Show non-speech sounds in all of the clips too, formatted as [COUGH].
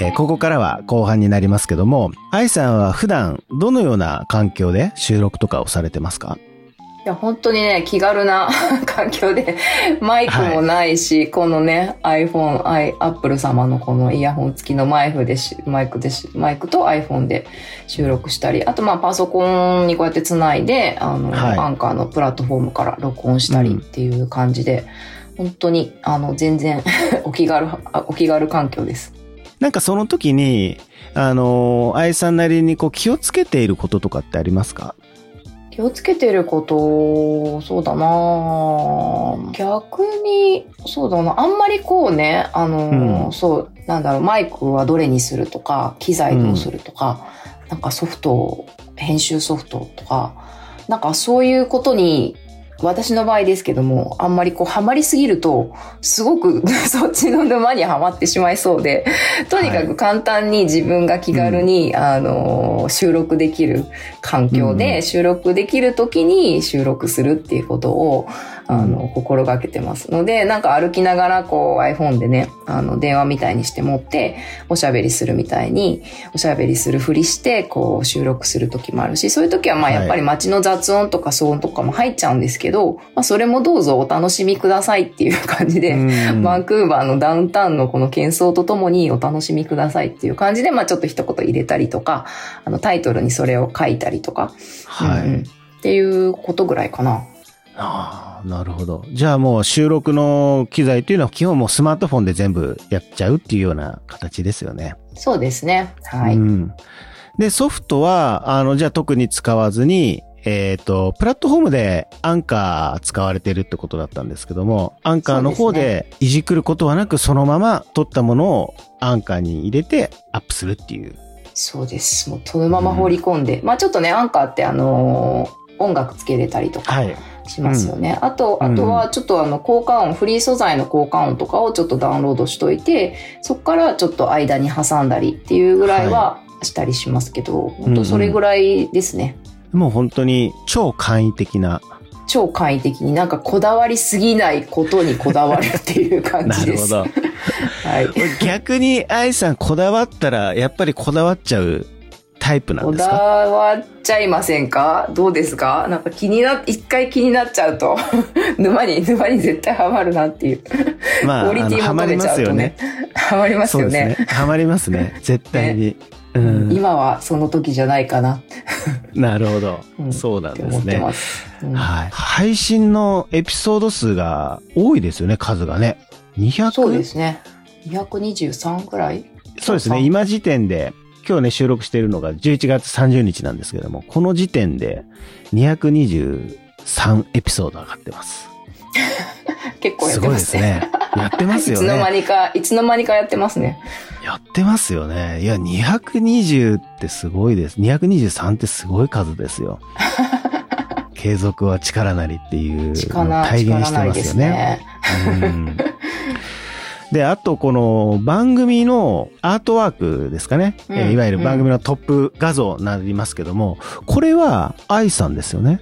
えーここからは後半になりますけども、愛さんは普段どのような環境で収録とかをされてますか？いや、本当にね、気軽な [LAUGHS] 環境で、マイクもないし、このね、iPhone、i、Apple 様のこのイヤホン付きのマイクでし、マイクでし、マイクと iPhone で収録したり、あとまあパソコンにこうやってつないで、あの、はい。アンカーのプラットフォームから録音したりっていう感じで、本当に、あの、全然 [LAUGHS] お気軽、あお気軽環境です。なんかその時に、あのー愛さんなりにこう気をつけていることとかってありますか？気をつけてること、そうだな。逆に、そうだな。あんまりこうね、あの、うん。そう、なんだろう、マイクはどれにするとか、機材どうするとか、なんかソフト、編集ソフトとか、なんかそういうことに、私の場合ですけども、あんまりこう、ハマりすぎると、すごく [LAUGHS] そっちの沼にはまってしまいそうで、とにかく簡単に自分が気軽に、あの、収録できる環境うんで、収録できる時に収録するっていうことを、あの、心がけてますので、なんか歩きながらこう iPhone でね、あの、電話みたいにして持って、おしゃべりするみたいに、おしゃべりするふりして、こう収録する時もあるし、そういう時はまあはい。やっぱり街の雑音とか騒音とかも入っちゃうんですけど、まあそれもどうぞお楽しみくださいっていう感じで、うん。バンクーバーのダウンタウンのこの喧騒とともにお楽しみくださいっていう感じで、まあちょっと一言入れたりとか、あのタイトルにそれを書いたりとか、はい。うんうん。っていうことぐらいかな。ああ、なるほど。じゃあもう収録の機材っていうのは基本もうスマートフォンで全部やっちゃうっていうような形ですよね。そうですね。はい。うん。で、ソフトは、あの、じゃあ特に使わずに、えっ、と、プラットフォームでアンカー使われてるってことだったんですけども、アンカーの方ででいじくることはなく、そのまま撮ったものをアンカーに入れてアップするっていう。そうです。もうそのまま放り込んで。まあちょっとね、アンカーってあのー音楽つけれたりとかはい。しますよね。あと、うんあとはちょっとあの効果音、フリー素材の効果音とかをちょっとダウンロードしといて、そこからちょっと間に挟んだりっていうぐらいはしたりしますけど、本当それぐらいですね。もう本当に超簡易的な。超簡易的になんかこだわりすぎないことにこだわるっていう感なじです。[LAUGHS] るほど。はい。逆に愛さんこだわったら、やっぱりこだわっちゃうタイプなんですか？わっちゃいませんか？どうですか？なんか気にな、一回気になっちゃうと、[LAUGHS] 沼に、沼に絶対ハマるなっていう。まあ、クオリティあのハマり求めちゃうとますよねね。。ハマりますよね。ね。ハマりますね。絶対に。うん。今はその時じゃないかなっなるほど。うんそうなんて思ってですね。ます。うんはい。配信のエピソード数が多いですよね、数がね。200? そうですね。223くらい？そうですね。今時点で、今日ね、収録しているのが11月30日なんですけども、この時点で223エピソード上がってます。[LAUGHS] 結構やすってますね。ごいですね。やってますよ [LAUGHS] いつの間ね。にか、いつの間にかやってますね。やってますよね。いや、220ってすごいです。223ってすごい数ですよ。[LAUGHS] 継続は力なりっていう体現してますよね。ね。うんで、あとこの番組のアートワークですかね。うんえーいわゆる番組のトップ画像になりますけども、これは愛さんですよね？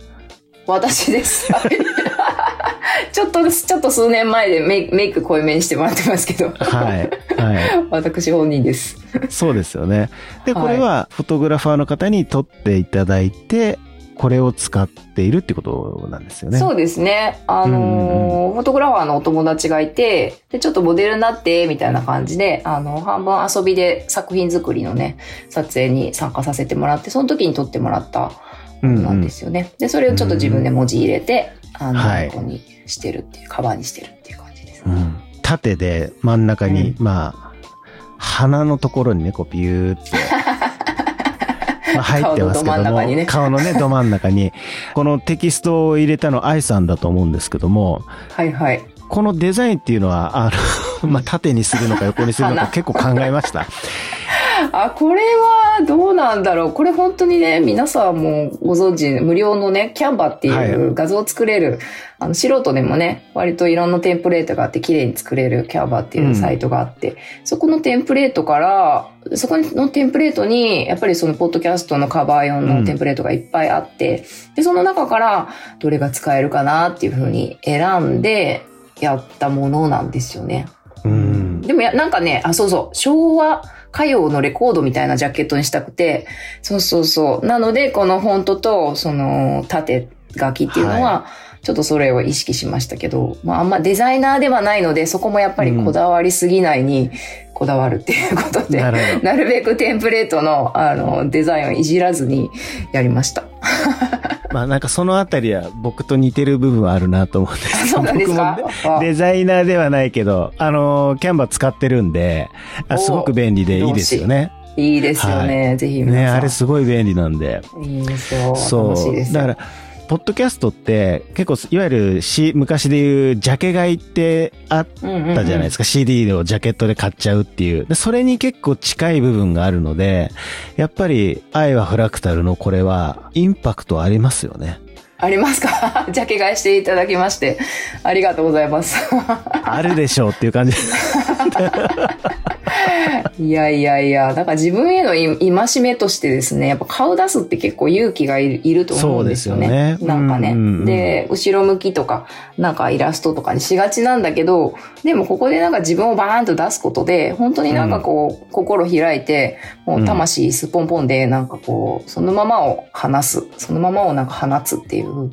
私です。[LAUGHS] ちょっと、ちょっと数年前でメイクメイク濃いめにしてもらってますけど。はい。は [LAUGHS] 私本人です。い。そうですよね。で、はいこれはフォトグラファーの方に撮っていただいて、これを使っているってことなんですよね。そうですね。あのーフォトグラファーのお友達がいて、で、ちょっとモデルになって、みたいな感じで、あの、半分遊びで作品作りのね、撮影に参加させてもらって、その時に撮ってもらったなんですよね。で、それをちょっと自分で文字入れて、あの、はいここにしてるっていう、カバーにしてるっていう感じです。うん縦で真ん中に、まあ、鼻のところにね、こうビューって、まあ、入ってますけども、ね顔のね、ど真ん中に、このテキストを入れたの愛さんだと思うんですけども、はいはい。このデザインっていうのは、あの、まあ、縦にするのか横にするのか鼻結構考えました。あ、これはどうなんだろう。これ本当にね、皆さんもご存知、無料のね、キャンバっていう画像を作れる、あの、素人でもね、割といろんなテンプレートがあって綺麗に作れるキャンバっていうサイトがあって、そこのテンプレートから、そこのテンプレートに、やっぱりそのポッドキャストのカバー用のテンプレートがいっぱいあって、で、その中からどれが使えるかなっていうふうに選んでやったものなんですよね。うん。でもや、なんかね、あ、そうそう、昭和、歌謡のレコードみたいなジャケットにしたくて、そうそうそう。なので、このフォントと、その、縦書きっていうのは、ちょっとそれを意識しましたけど、まああんまデザイナーではないので、そこもやっぱりこだわりすぎないにこだわるっていうことで、うん、なるべくテンプレートのあのデザインをいじらずにやりました。まあなんかそのあたりは僕と似てる部分はあるなと思うんですけど、[LAUGHS] 僕もデザイナーではないけど、あの、キャンバー使ってるんで、あすごく便利でいいですよね。いいですよね。はい、ぜひね、あれすごい便利なんで。いいですよ。そう。だから、ポッドキャストって結構いわゆる、C、昔で言うジャケ買いってあったじゃないですか、CD をジャケットで買っちゃうっていうで。それに結構近い部分があるので、やっぱり愛はフラクタルのこれはインパクトありますよね。ありますか？[LAUGHS] ジャケ買いしていただきまして、ありがとうございます。[LAUGHS] あるでしょうっていう感じ。[LAUGHS] いやいやいや、だから自分への戒めとしてですね、やっぱ顔出すって結構勇気がいると思うんですよね。よね。なんかね、うんうんうん。で、後ろ向きとか、なんかイラストとかにしがちなんだけど、でもここでなんか自分をバーンと出すことで、本当になんかこう、うん、心開いて、もう魂すっぽんぽんで、なんかこう、そのままを話す、そのままをなんか放つっていう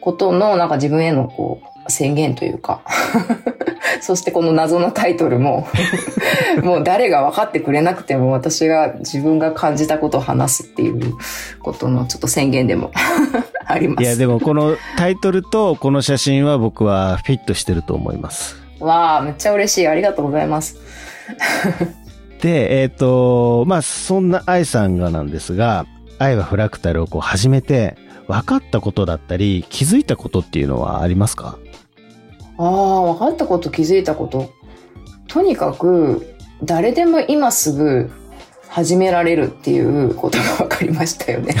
ことの、なんか自分へのこう、宣言というか [LAUGHS] そしてこの謎のタイトルも [LAUGHS] もう誰が分かってくれなくても私が自分が感じたことを話すっていうことのちょっと宣言でも [LAUGHS] あります。いやでもこのタイトルとこの写真は僕はフィットしてると思います。わあ、めっちゃ嬉しい。ありがとうございます。で、えっ、ー、と、まあそんな愛さんがなんですが、愛はフラクタルをこう始めて分かったことだったり気づいたことっていうのはありますか？ああ、分かったこと、気づいたこと。とにかく、誰でも今すぐ始められるっていうことが分かりましたよね。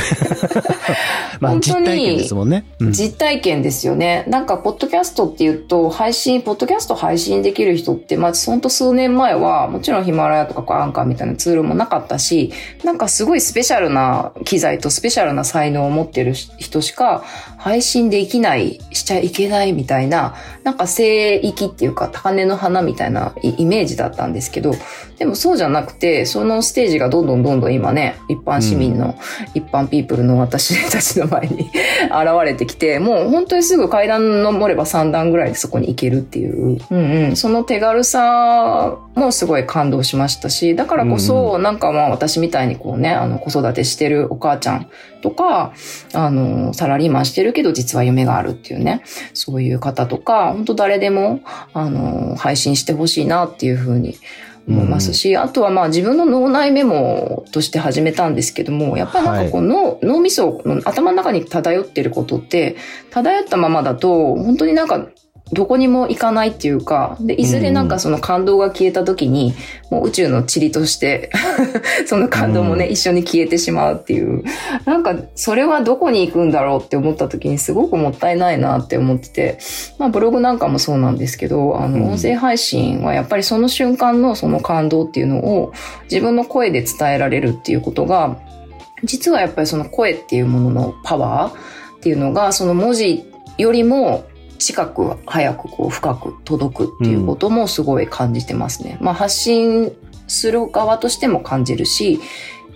[LAUGHS] まあ、実体験ですもんね、うん、実体験ですよね。なんか、ポッドキャストっていうと、配信、ポッドキャスト配信できる人って、まあ、ほんと数年前は、もちろんヒマラヤとかアンカーみたいなツールもなかったし、なんかすごいスペシャルな機材とスペシャルな才能を持ってる人しか配信できない、しちゃいけないみたいな、なんか聖域っていうか、高根の花みたいなイメージだったんですけど、でもそうじゃなくて、そのステージがどんどんどんどん今ね、一般市民の、うん、一般ピープルの私たちの前に [LAUGHS] 現れてきて、もう本当にすぐ階段登れば3段ぐらいでそこに行けるっていう、うんうん、その手軽さもすごい感動しましたし、だからこそ、うん、なんかまあ私みたいにこうね、あの子育てしてるお母ちゃんとか、あの、サラリーマンしてるけど実は夢があるっていうね、そういう方とか、本当誰でも、あの、配信してほしいなっていうふうに思いますし、うん、あとはまあ自分の脳内メモとして始めたんですけども、やっぱりなんかこう脳、はい、脳みその頭の中に漂ってることって、漂ったままだと、本当になんかどこにも行かないっていうか、で、いずれなんかその感動が消えた時に、うん、もう宇宙の塵として [LAUGHS] その感動もね、うん、一緒に消えてしまうっていう。なんか、それはどこに行くんだろうって思った時にすごくもったいないなって思ってて、まあブログなんかもそうなんですけど、あの、音声配信はやっぱりその瞬間のその感動っていうのを自分の声で伝えられるっていうことが、実はやっぱりその声っていうもののパワーっていうのが、その文字よりも近く早くこう深く届くっていうこともすごい感じてますね。うん、まあ発信する側としても感じるし、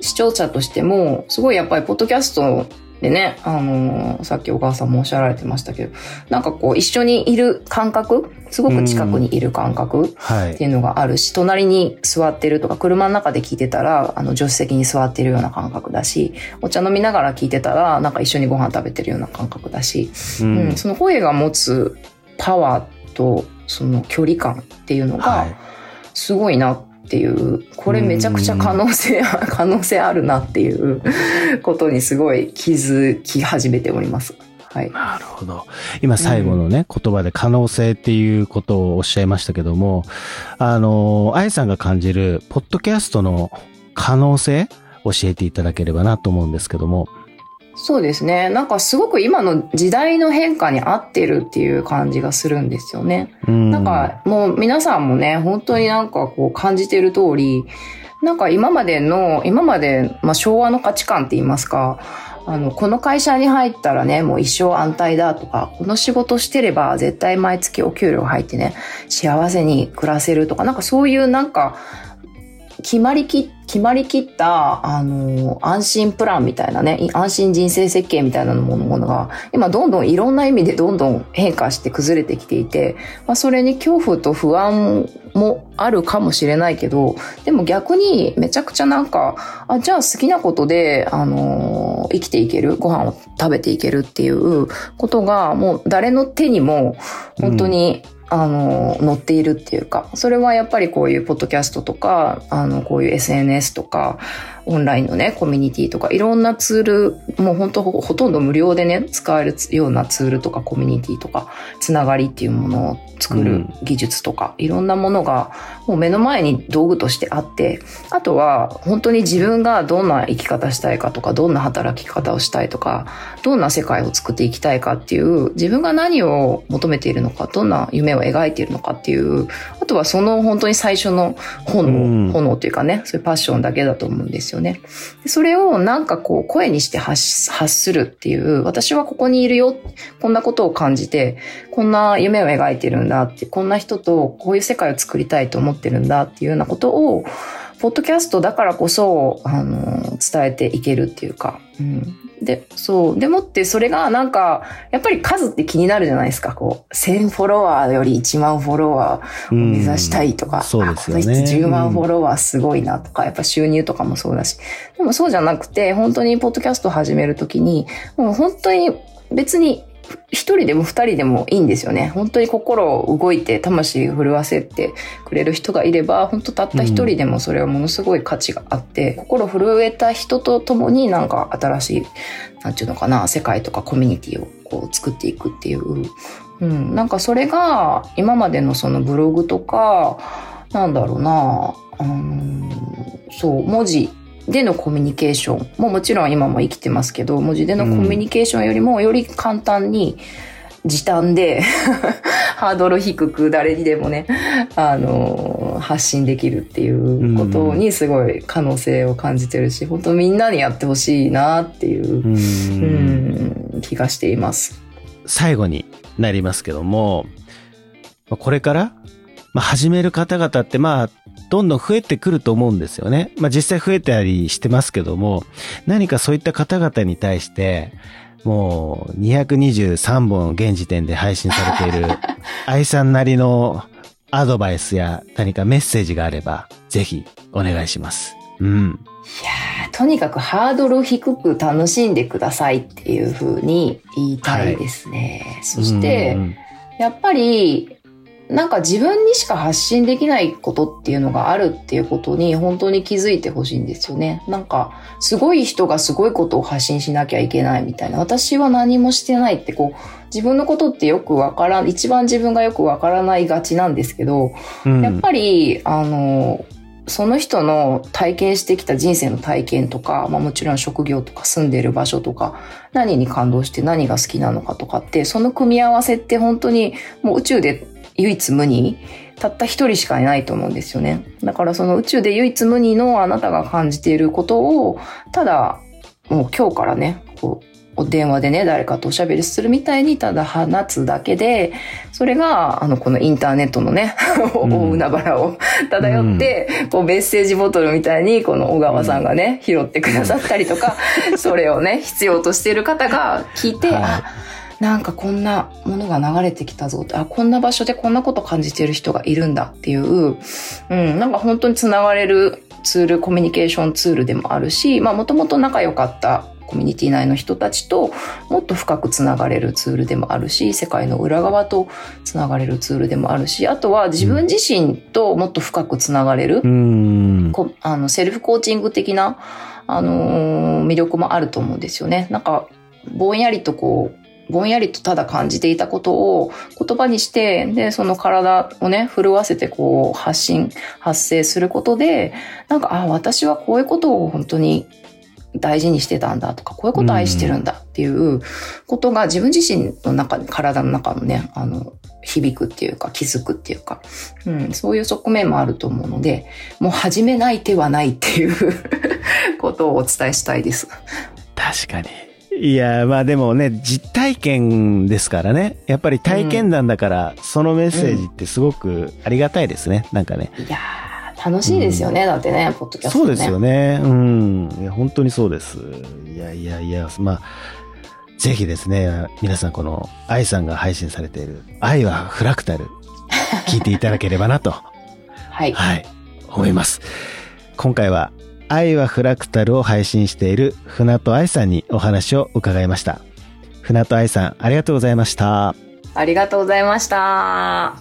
視聴者としてもすごいやっぱりポッドキャストでね、あのー、さっきお母さんもおっしゃられてましたけど、なんかこう一緒にいる感覚すごく近くにいる感覚っていうのがあるし、隣に座ってるとか、車の中で聞いてたら、あの、助手席に座ってるような感覚だし、お茶飲みながら聞いてたら、なんか一緒にご飯食べてるような感覚だし、うん、うん、その声が持つパワーと、その距離感っていうのが、すごいなっていう、これめちゃくちゃ可能性、可能性あるなっていうことにすごい気づき始めております。はい。なるほど。今最後のね、うん、言葉で可能性っていうことをおっしゃいましたけども、あの、あやさんが感じる、ポッドキャストの可能性、教えていただければなと思うんですけども。そうですね。なんかすごく今の時代の変化に合ってるっていう感じがするんですよね。んなんかもう皆さんもね、本当になんかこう感じてる通り、なんか今までの、今まで、まあ昭和の価値観って言いますか、あの、この会社に入ったらね、もう一生安泰だとか、この仕事してれば絶対毎月お給料入ってね、幸せに暮らせるとか、なんかそういうなんか、決まりき、決まりきった、あの、安心プランみたいなね、安心人生設計みたいなものが、今どんどんいろんな意味でどんどん変化して崩れてきていて、まあ、それに恐怖と不安もあるかもしれないけど、でも逆にめちゃくちゃなんか、あ、じゃあ好きなことで、あの生きていける、ご飯を食べていけるっていうことが、もう誰の手にも、本当に、うんあの、載っているっていうか、それはやっぱりこういうポッドキャストとか、あの、こういう SNS とか、オンラインのね、コミュニティとか、いろんなツール、もう本当ほとんど無料でね、使えるようなツールとかコミュニティとか、つながりっていうものを作る技術とか、うん、いろんなものが、もう目の前に道具としてあって、あとは本当に自分がどんな生き方したいかとか、どんな働き方をしたいとか、どんな世界を作っていきたいかっていう、自分が何を求めているのか、どんな夢を描いているのかっていう、あとはその本当に最初の炎、うん、炎というかね、そういうパッションだけだと思うんですよね。ねそれをなんかこう声にして発発するっていう、私はここにいるよ、こんなことを感じて、こんな夢を描いてるんだって、こんな人とこういう世界を作りたいと思ってるんだっていうようなことを、ポッドキャストだからこそ、あの、伝えていけるっていうか、うん。で、そう。でもってそれがなんか、やっぱり数って気になるじゃないですか。こう、1000フォロワーより1万フォロワーを目指したいとか、うん、そうですよね。この人10万フォロワーすごいなとか、やっぱ収入とかもそうだし。でもそうじゃなくて、本当にポッドキャスト始めるときに、もう本当に別に一人でも二人でもいいんですよね。本当に心を動いて魂を震わせてくれる人がいれば、本当たった一人でもそれはものすごい価値があって、うん、心震えた人と共になんか新しい、なんていうのかな、世界とかコミュニティをこう作っていくっていう。うん、なんかそれが今までのそのブログとか、なんだろうな、うん、そう、文字でのコミュニケーション。ももちろん今も生きてますけど、文字でのコミュニケーションよりもより簡単に、時短で [LAUGHS] ハードル低く誰にでもね、あのー、発信できるっていうことにすごい可能性を感じてるし、本当みんなにやってほしいなっていう、うん、気がしています。最後になりますけども、これから、まあ、始める方々って、まあ、どんどん増えてくると思うんですよね。まあ実際増えたりしてますけども、何かそういった方々に対して、もう223本現時点で配信されている [LAUGHS] 愛さんなりのアドバイスや何かメッセージがあれば、ぜひお願いします。うん。いやとにかくハードル低く楽しんでくださいっていうふうに言いたいですね。はい、そして、やっぱりなんか自分にしか発信できないことっていうのがあるっていうことに本当に気づいてほしいんですよね。なんか、すごい人がすごいことを発信しなきゃいけないみたいな。私は何もしてないってこう、自分のことってよくわからん、一番自分がよくわからないがちなんですけど、うん、やっぱり、あの、その人の体験してきた人生の体験とか、まあもちろん職業とか住んでる場所とか、何に感動して何が好きなのかとかって、その組み合わせって本当にもう宇宙で唯一無二たった一人しかいないと思うんですよね。だからその宇宙で唯一無二のあなたが感じていることを、ただ、もう今日からね、こう、お電話でね、誰かとおしゃべりするみたいにただ放つだけで、それが、あの、このインターネットのね、[LAUGHS] 大海原を [LAUGHS] 漂って、うん、こうメッセージボトルみたいに、この小川さんがね、拾ってくださったりとか、[LAUGHS] それをね、必要としている方が聞いて、はいなんかこんなものが流れてきたぞあ、こんな場所でこんなこと感じてる人がいるんだっていう、うん、なんか本当に繋がれるツール、コミュニケーションツールでもあるし、まあもともと仲良かったコミュニティ内の人たちともっと深くつながれるツールでもあるし、世界の裏側とつながれるツールでもあるし、あとは自分自身ともっと深くつながれる、うん、あのセルフコーチング的な、あのー、魅力もあると思うんですよね。なんか、ぼんやりとこう、ぼんやりとただ感じていたことを言葉にして、で、その体をね、震わせてこう発信、発生することで、なんか、あ、私はこういうことを本当に大事にしてたんだとか、こういうことを愛してるんだっていうことが自分自身の中に、体の中のね、あの、響くっていうか気づくっていうか、うん、そういう側面もあると思うので、もう始めない手はないっていう [LAUGHS] ことをお伝えしたいです。確かに。いや、まあでもね、実体験ですからね。やっぱり体験談だから、そのメッセージってすごくありがたいですね。なんかね。いや楽しいですよね、うん、だってね、ポッドキャスト、ね、そうですよね。うん。いや、本当にそうです。いやいやいや、まあ、ぜひですね、皆さんこの愛さんが配信されている愛はフラクタル、聞いていただければなと。[LAUGHS] はい。はい。思います。今回は愛はフラクタルを配信している船戸愛さんにお話を伺いました。船戸愛さん、ありがとうございました。ありがとうございました。